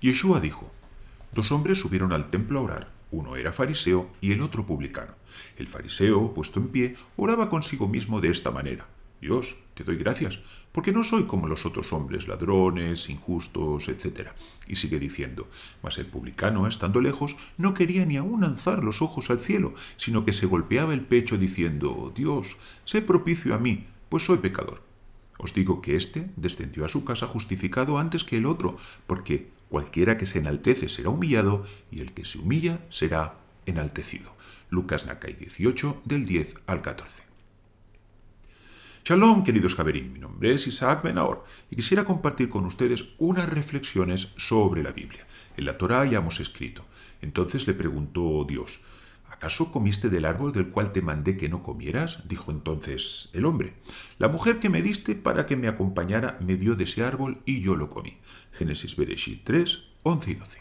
Yeshua dijo, Dos hombres subieron al templo a orar. Uno era fariseo y el otro publicano. El fariseo, puesto en pie, oraba consigo mismo de esta manera. Dios, te doy gracias, porque no soy como los otros hombres, ladrones, injustos, etc. Y sigue diciendo, mas el publicano, estando lejos, no quería ni aun alzar los ojos al cielo, sino que se golpeaba el pecho diciendo, Dios, sé propicio a mí, pues soy pecador. Os digo que éste descendió a su casa justificado antes que el otro, porque cualquiera que se enaltece será humillado, y el que se humilla será enaltecido. Lucas Nakai 18, del 10 al 14. Shalom, queridos Javerín. Mi nombre es Isaac Benaor y quisiera compartir con ustedes unas reflexiones sobre la Biblia. En la Torá ya hemos escrito. Entonces le preguntó Dios, ¿acaso comiste del árbol del cual te mandé que no comieras? Dijo entonces el hombre. La mujer que me diste para que me acompañara me dio de ese árbol y yo lo comí. Génesis Bereshit 3, 11 y 12.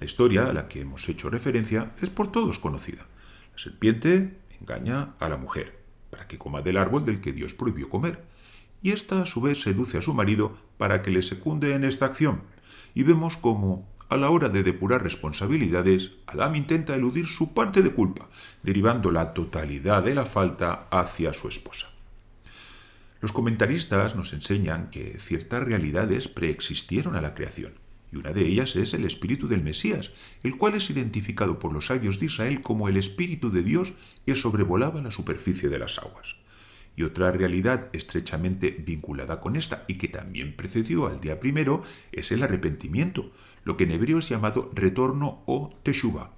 La historia a la que hemos hecho referencia es por todos conocida. La serpiente engaña a la mujer para que coma del árbol del que Dios prohibió comer. Y ésta a su vez seduce a su marido para que le secunde en esta acción. Y vemos cómo, a la hora de depurar responsabilidades, Adán intenta eludir su parte de culpa, derivando la totalidad de la falta hacia su esposa. Los comentaristas nos enseñan que ciertas realidades preexistieron a la creación y una de ellas es el espíritu del Mesías, el cual es identificado por los sabios de Israel como el espíritu de Dios que sobrevolaba la superficie de las aguas. Y otra realidad estrechamente vinculada con esta y que también precedió al día primero es el arrepentimiento, lo que en hebreo es llamado retorno o teshuva,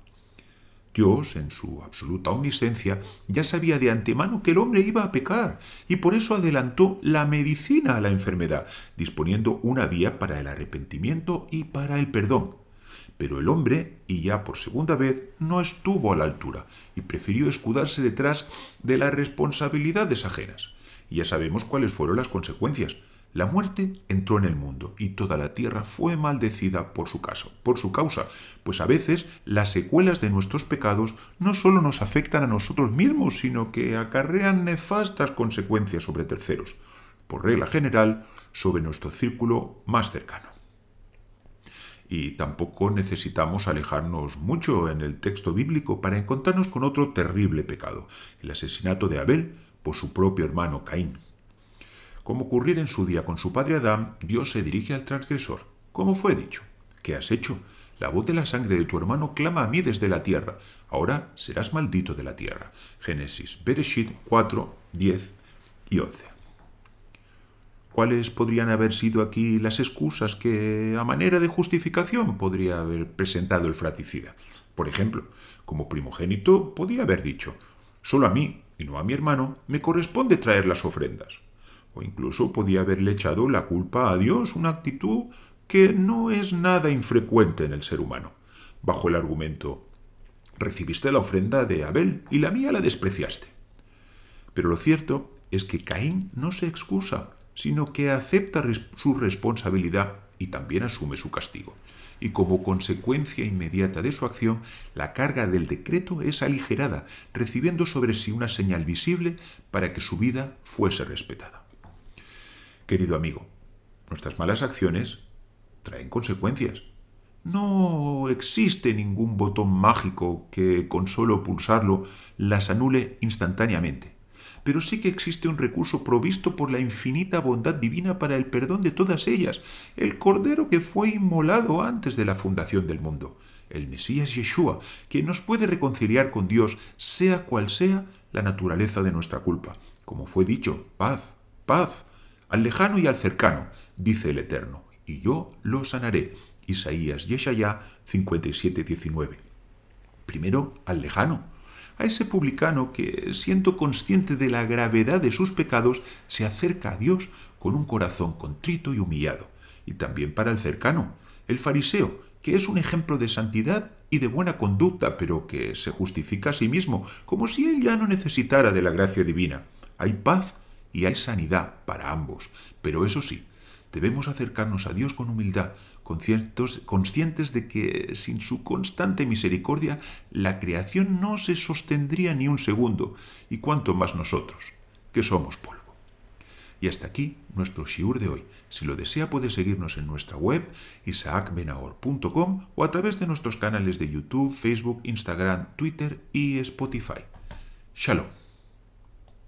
Dios, en su absoluta omnisciencia, ya sabía de antemano que el hombre iba a pecar y por eso adelantó la medicina a la enfermedad, disponiendo una vía para el arrepentimiento y para el perdón. Pero el hombre, y ya por segunda vez, no estuvo a la altura y prefirió escudarse detrás de las responsabilidades ajenas. Y ya sabemos cuáles fueron las consecuencias. La muerte entró en el mundo y toda la tierra fue maldecida por su caso, por su causa, pues a veces las secuelas de nuestros pecados no solo nos afectan a nosotros mismos, sino que acarrean nefastas consecuencias sobre terceros, por regla general, sobre nuestro círculo más cercano. Y tampoco necesitamos alejarnos mucho en el texto bíblico para encontrarnos con otro terrible pecado, el asesinato de Abel por su propio hermano Caín. Como ocurriera en su día con su padre Adán, Dios se dirige al transgresor. Como fue dicho, ¿qué has hecho? La voz de la sangre de tu hermano clama a mí desde la tierra. Ahora serás maldito de la tierra. Génesis, Bereshit 4, 10 y 11. ¿Cuáles podrían haber sido aquí las excusas que, a manera de justificación, podría haber presentado el fraticida? Por ejemplo, como primogénito, podía haber dicho, solo a mí, y no a mi hermano, me corresponde traer las ofrendas o incluso podía haberle echado la culpa a Dios, una actitud que no es nada infrecuente en el ser humano, bajo el argumento recibiste la ofrenda de Abel y la mía la despreciaste. Pero lo cierto es que Caín no se excusa, sino que acepta su responsabilidad y también asume su castigo. Y como consecuencia inmediata de su acción, la carga del decreto es aligerada, recibiendo sobre sí una señal visible para que su vida fuese respetada. Querido amigo, nuestras malas acciones traen consecuencias. No existe ningún botón mágico que con solo pulsarlo las anule instantáneamente, pero sí que existe un recurso provisto por la infinita bondad divina para el perdón de todas ellas, el Cordero que fue inmolado antes de la fundación del mundo, el Mesías Yeshua, que nos puede reconciliar con Dios, sea cual sea la naturaleza de nuestra culpa. Como fue dicho, paz, paz, al lejano y al cercano, dice el Eterno, y yo lo sanaré. Isaías Yeshayá 57, 19. Primero al lejano, a ese publicano que, siendo consciente de la gravedad de sus pecados, se acerca a Dios con un corazón contrito y humillado. Y también para el cercano, el fariseo, que es un ejemplo de santidad y de buena conducta, pero que se justifica a sí mismo, como si él ya no necesitara de la gracia divina. Hay paz y hay sanidad para ambos. Pero eso sí, debemos acercarnos a Dios con humildad, conscientes de que sin su constante misericordia la creación no se sostendría ni un segundo, y cuanto más nosotros, que somos polvo. Y hasta aquí nuestro shiur de hoy. Si lo desea puede seguirnos en nuestra web isaacbenahor.com o a través de nuestros canales de YouTube, Facebook, Instagram, Twitter y Spotify. Shalom.